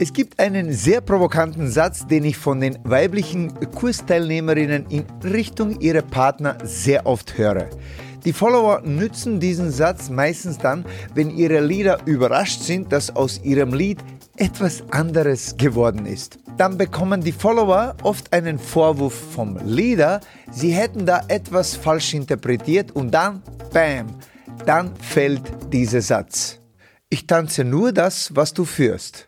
Es gibt einen sehr provokanten Satz, den ich von den weiblichen Kursteilnehmerinnen in Richtung ihrer Partner sehr oft höre. Die Follower nützen diesen Satz meistens dann, wenn ihre Leader überrascht sind, dass aus ihrem Lied etwas anderes geworden ist. Dann bekommen die Follower oft einen Vorwurf vom Leader, sie hätten da etwas falsch interpretiert und dann, bam, dann fällt dieser Satz. Ich tanze nur das, was du führst.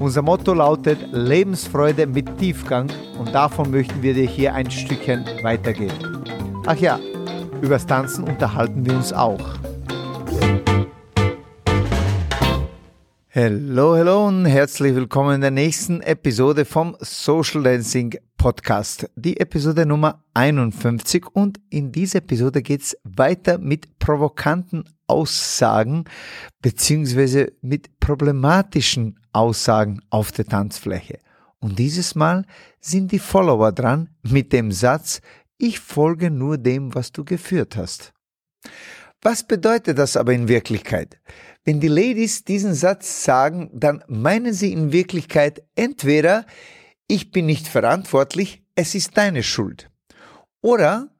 Unser Motto lautet Lebensfreude mit Tiefgang und davon möchten wir dir hier ein Stückchen weitergeben. Ach ja, übers Tanzen unterhalten wir uns auch. Hallo, hallo und herzlich willkommen in der nächsten Episode vom Social Dancing Podcast. Die Episode Nummer 51 und in dieser Episode geht es weiter mit provokanten Aussagen beziehungsweise mit problematischen Aussagen auf der Tanzfläche. Und dieses Mal sind die Follower dran mit dem Satz, ich folge nur dem, was du geführt hast. Was bedeutet das aber in Wirklichkeit? Wenn die Ladies diesen Satz sagen, dann meinen sie in Wirklichkeit entweder, ich bin nicht verantwortlich, es ist deine Schuld. Oder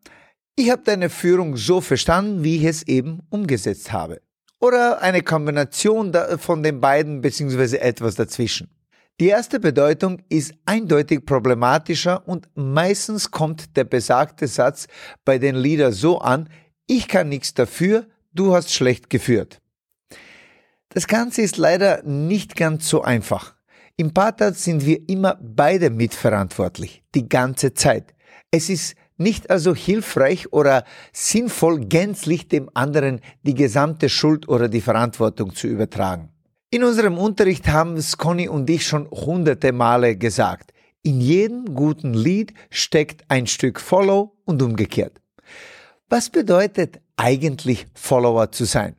ich habe deine Führung so verstanden, wie ich es eben umgesetzt habe. Oder eine Kombination von den beiden beziehungsweise etwas dazwischen. Die erste Bedeutung ist eindeutig problematischer und meistens kommt der besagte Satz bei den Liedern so an, ich kann nichts dafür, du hast schlecht geführt. Das Ganze ist leider nicht ganz so einfach. Im Paartanz sind wir immer beide mitverantwortlich, die ganze Zeit. Es ist nicht also hilfreich oder sinnvoll, gänzlich dem anderen die gesamte Schuld oder die Verantwortung zu übertragen. In unserem Unterricht haben es Conny und ich schon hunderte Male gesagt. In jedem guten Lied steckt ein Stück Follow und umgekehrt. Was bedeutet eigentlich Follower zu sein?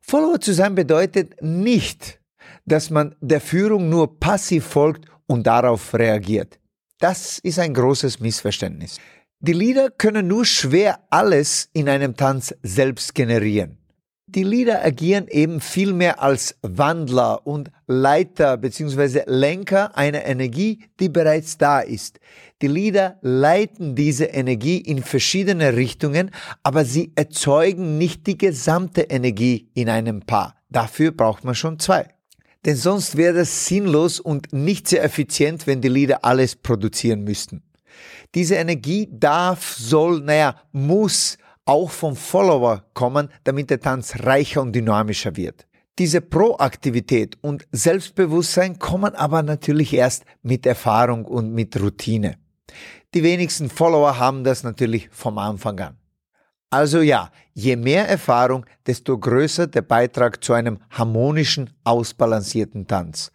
Follower zu sein bedeutet nicht, dass man der Führung nur passiv folgt und darauf reagiert. Das ist ein großes Missverständnis. Die Lieder können nur schwer alles in einem Tanz selbst generieren. Die Lieder agieren eben vielmehr als Wandler und Leiter bzw. Lenker einer Energie, die bereits da ist. Die Lieder leiten diese Energie in verschiedene Richtungen, aber sie erzeugen nicht die gesamte Energie in einem Paar. Dafür braucht man schon zwei. Denn sonst wäre es sinnlos und nicht sehr effizient, wenn die Lieder alles produzieren müssten. Diese Energie darf, soll, naja, muss auch vom Follower kommen, damit der Tanz reicher und dynamischer wird. Diese Proaktivität und Selbstbewusstsein kommen aber natürlich erst mit Erfahrung und mit Routine. Die wenigsten Follower haben das natürlich vom Anfang an. Also ja, je mehr Erfahrung, desto größer der Beitrag zu einem harmonischen, ausbalancierten Tanz.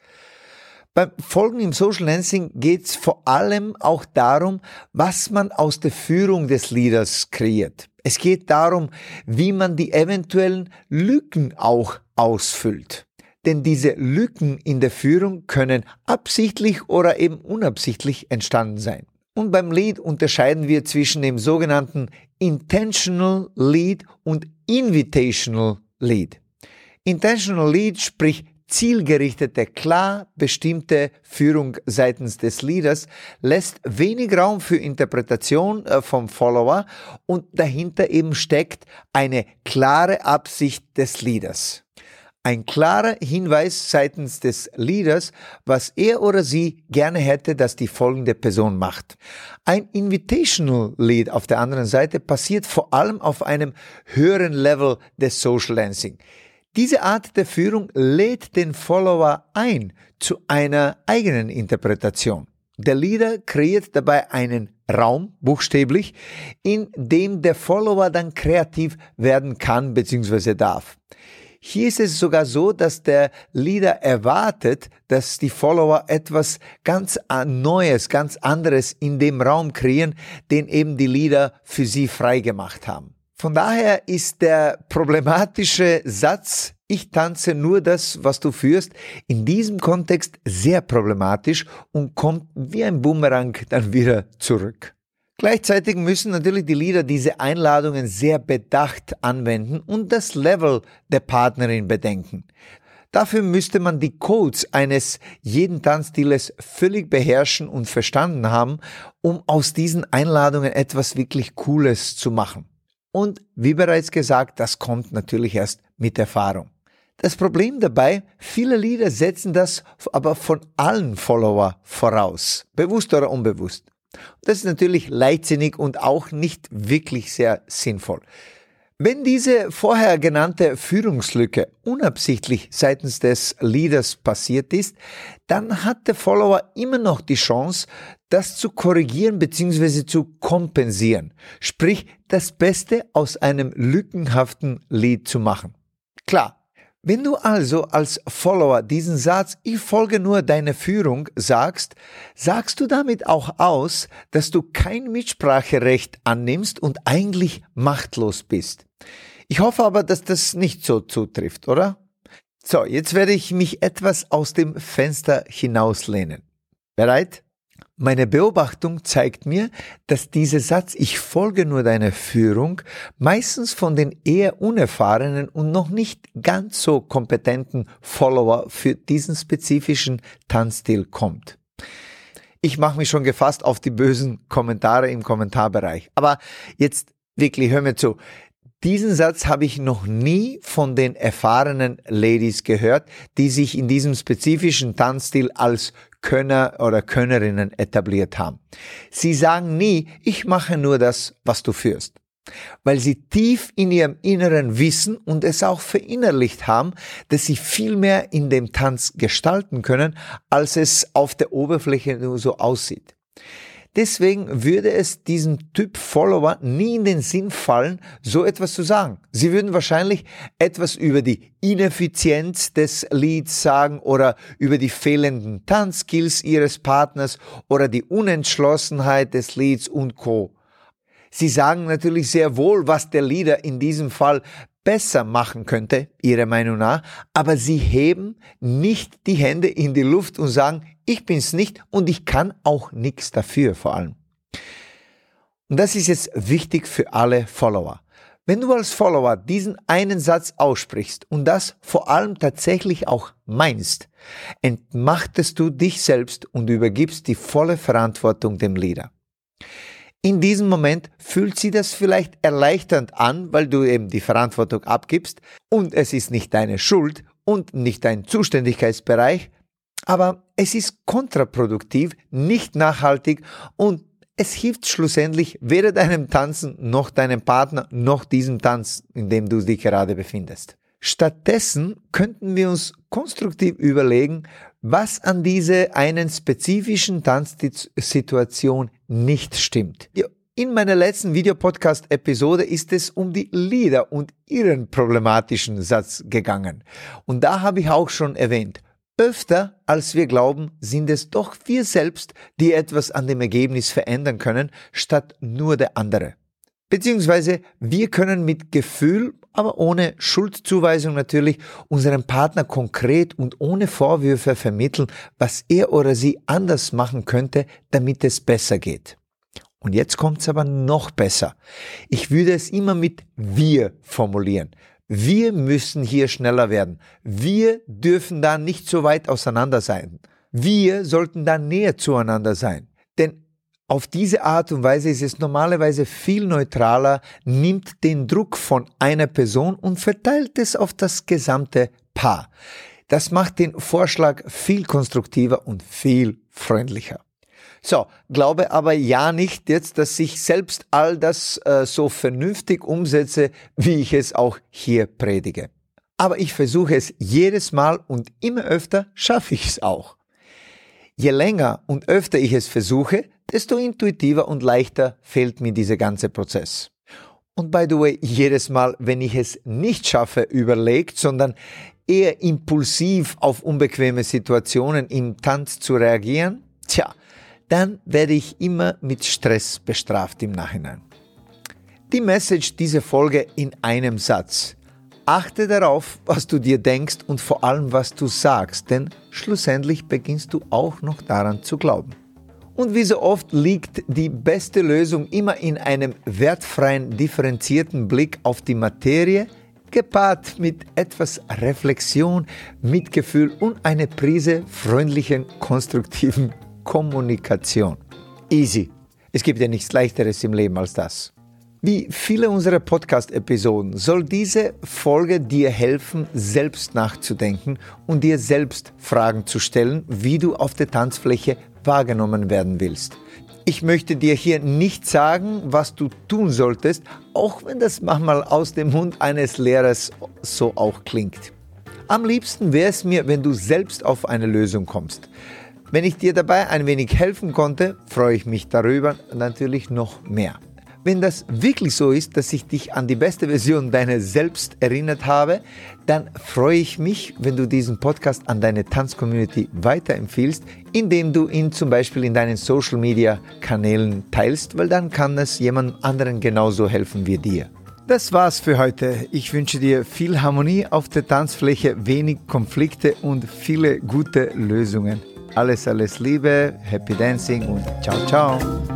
Beim Folgen im Social Dancing geht es vor allem auch darum, was man aus der Führung des Leaders kreiert. Es geht darum, wie man die eventuellen Lücken auch ausfüllt. Denn diese Lücken in der Führung können absichtlich oder eben unabsichtlich entstanden sein. Und beim Lead unterscheiden wir zwischen dem sogenannten Intentional Lead und Invitational Lead. Intentional Lead, sprich zielgerichtete, klar bestimmte Führung seitens des Leaders lässt wenig Raum für Interpretation äh, vom Follower und dahinter eben steckt eine klare Absicht des Leaders. Ein klarer Hinweis seitens des Leaders, was er oder sie gerne hätte, dass die folgende Person macht. Ein Invitational Lead auf der anderen Seite passiert vor allem auf einem höheren Level des Social Dancing. Diese Art der Führung lädt den Follower ein zu einer eigenen Interpretation. Der Leader kreiert dabei einen Raum, buchstäblich, in dem der Follower dann kreativ werden kann bzw. darf. Hier ist es sogar so, dass der Leader erwartet, dass die Follower etwas ganz Neues, ganz anderes in dem Raum kreieren, den eben die Leader für sie freigemacht haben. Von daher ist der problematische Satz, ich tanze nur das, was du führst, in diesem Kontext sehr problematisch und kommt wie ein Bumerang dann wieder zurück. Gleichzeitig müssen natürlich die Leader diese Einladungen sehr bedacht anwenden und das Level der Partnerin bedenken. Dafür müsste man die Codes eines jeden Tanzstiles völlig beherrschen und verstanden haben, um aus diesen Einladungen etwas wirklich Cooles zu machen. Und wie bereits gesagt, das kommt natürlich erst mit Erfahrung. Das Problem dabei, viele Lieder setzen das aber von allen Follower voraus, bewusst oder unbewusst. Das ist natürlich leichtsinnig und auch nicht wirklich sehr sinnvoll. Wenn diese vorher genannte Führungslücke unabsichtlich seitens des Leaders passiert ist, dann hat der Follower immer noch die Chance, das zu korrigieren bzw. zu kompensieren. Sprich, das Beste aus einem lückenhaften Lead zu machen. Klar, wenn du also als Follower diesen Satz, ich folge nur deiner Führung, sagst, sagst du damit auch aus, dass du kein Mitspracherecht annimmst und eigentlich machtlos bist. Ich hoffe aber, dass das nicht so zutrifft, oder? So, jetzt werde ich mich etwas aus dem Fenster hinauslehnen. Bereit? Meine Beobachtung zeigt mir, dass dieser Satz, ich folge nur deiner Führung, meistens von den eher unerfahrenen und noch nicht ganz so kompetenten Follower für diesen spezifischen Tanzstil kommt. Ich mache mich schon gefasst auf die bösen Kommentare im Kommentarbereich. Aber jetzt wirklich, hör mir zu. Diesen Satz habe ich noch nie von den erfahrenen Ladies gehört, die sich in diesem spezifischen Tanzstil als Könner oder Könnerinnen etabliert haben. Sie sagen nie, ich mache nur das, was du führst. Weil sie tief in ihrem Inneren wissen und es auch verinnerlicht haben, dass sie viel mehr in dem Tanz gestalten können, als es auf der Oberfläche nur so aussieht. Deswegen würde es diesem Typ Follower nie in den Sinn fallen, so etwas zu sagen. Sie würden wahrscheinlich etwas über die Ineffizienz des Leads sagen oder über die fehlenden Tanzskills ihres Partners oder die Unentschlossenheit des Leads und Co. Sie sagen natürlich sehr wohl, was der Leader in diesem Fall besser machen könnte, ihrer Meinung nach, aber sie heben nicht die Hände in die Luft und sagen, ich bin's nicht und ich kann auch nichts dafür vor allem. Und das ist jetzt wichtig für alle Follower. Wenn du als Follower diesen einen Satz aussprichst und das vor allem tatsächlich auch meinst, entmachtest du dich selbst und übergibst die volle Verantwortung dem Leader. In diesem Moment fühlt sie das vielleicht erleichternd an, weil du eben die Verantwortung abgibst und es ist nicht deine Schuld und nicht dein Zuständigkeitsbereich, aber es ist kontraproduktiv, nicht nachhaltig und es hilft schlussendlich weder deinem Tanzen noch deinem Partner noch diesem Tanz, in dem du dich gerade befindest. Stattdessen könnten wir uns konstruktiv überlegen, was an dieser einen spezifischen Tanzsituation nicht stimmt. In meiner letzten Videopodcast-Episode ist es um die Lieder und ihren problematischen Satz gegangen. Und da habe ich auch schon erwähnt, öfter als wir glauben, sind es doch wir selbst, die etwas an dem Ergebnis verändern können, statt nur der andere. Beziehungsweise wir können mit Gefühl, aber ohne Schuldzuweisung natürlich, unserem Partner konkret und ohne Vorwürfe vermitteln, was er oder sie anders machen könnte, damit es besser geht. Und jetzt kommt's aber noch besser. Ich würde es immer mit wir formulieren. Wir müssen hier schneller werden. Wir dürfen da nicht so weit auseinander sein. Wir sollten da näher zueinander sein. Auf diese Art und Weise ist es normalerweise viel neutraler, nimmt den Druck von einer Person und verteilt es auf das gesamte Paar. Das macht den Vorschlag viel konstruktiver und viel freundlicher. So, glaube aber ja nicht jetzt, dass ich selbst all das äh, so vernünftig umsetze, wie ich es auch hier predige. Aber ich versuche es jedes Mal und immer öfter schaffe ich es auch. Je länger und öfter ich es versuche, desto intuitiver und leichter fällt mir dieser ganze Prozess. Und by the way, jedes Mal, wenn ich es nicht schaffe, überlegt, sondern eher impulsiv auf unbequeme Situationen im Tanz zu reagieren, tja, dann werde ich immer mit Stress bestraft im Nachhinein. Die Message dieser Folge in einem Satz. Achte darauf, was du dir denkst und vor allem, was du sagst, denn schlussendlich beginnst du auch noch daran zu glauben. Und wie so oft liegt die beste Lösung immer in einem wertfreien, differenzierten Blick auf die Materie, gepaart mit etwas Reflexion, Mitgefühl und eine Prise freundlichen, konstruktiven Kommunikation. Easy. Es gibt ja nichts leichteres im Leben als das. Wie viele unserer Podcast-Episoden soll diese Folge dir helfen, selbst nachzudenken und dir selbst Fragen zu stellen, wie du auf der Tanzfläche wahrgenommen werden willst. Ich möchte dir hier nicht sagen, was du tun solltest, auch wenn das manchmal aus dem Mund eines Lehrers so auch klingt. Am liebsten wäre es mir, wenn du selbst auf eine Lösung kommst. Wenn ich dir dabei ein wenig helfen konnte, freue ich mich darüber natürlich noch mehr. Wenn das wirklich so ist, dass ich dich an die beste Version deiner selbst erinnert habe, dann freue ich mich, wenn du diesen Podcast an deine Tanzcommunity weiterempfiehlst, indem du ihn zum Beispiel in deinen Social Media Kanälen teilst, weil dann kann es jemand anderen genauso helfen wie dir. Das war's für heute. Ich wünsche dir viel Harmonie auf der Tanzfläche, wenig Konflikte und viele gute Lösungen. Alles, alles Liebe, Happy Dancing und ciao, ciao.